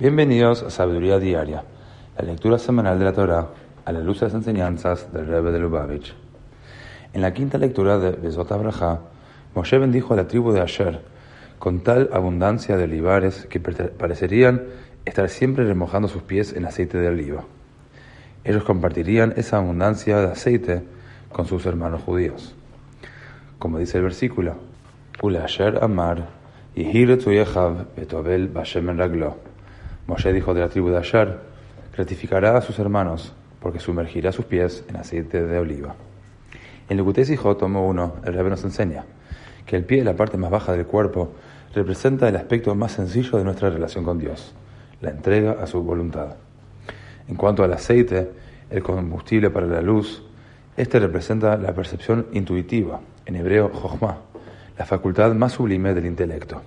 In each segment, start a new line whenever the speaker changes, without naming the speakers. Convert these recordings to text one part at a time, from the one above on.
Bienvenidos a Sabiduría Diaria, la lectura semanal de la Torah a la luz de las enseñanzas del Rebbe de Lubavitch. En la quinta lectura de Bezot Abraha, Moshe bendijo a la tribu de Asher con tal abundancia de olivares que parecerían estar siempre remojando sus pies en aceite de oliva. Ellos compartirían esa abundancia de aceite con sus hermanos judíos. Como dice el versículo, Ule Asher Amar, Betobel Bashem Raglo. Moshe dijo de la tribu de Asher, gratificará a sus hermanos, porque sumergirá sus pies en aceite de oliva. En Lucutés Hijo, tomo 1, el Rebbe nos enseña que el pie, la parte más baja del cuerpo, representa el aspecto más sencillo de nuestra relación con Dios, la entrega a su voluntad. En cuanto al aceite, el combustible para la luz, este representa la percepción intuitiva, en hebreo jochma, la facultad más sublime del intelecto.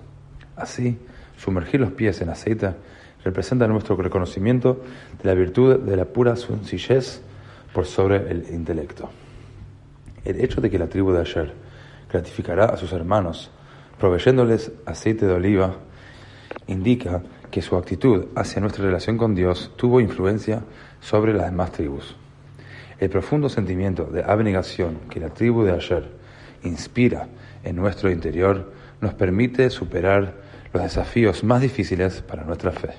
Así, sumergir los pies en aceite representa nuestro reconocimiento de la virtud de la pura sencillez por sobre el intelecto. El hecho de que la tribu de Asher gratificará a sus hermanos proveyéndoles aceite de oliva indica que su actitud hacia nuestra relación con Dios tuvo influencia sobre las demás tribus. El profundo sentimiento de abnegación que la tribu de Asher inspira en nuestro interior nos permite superar los desafíos más difíciles para nuestra fe.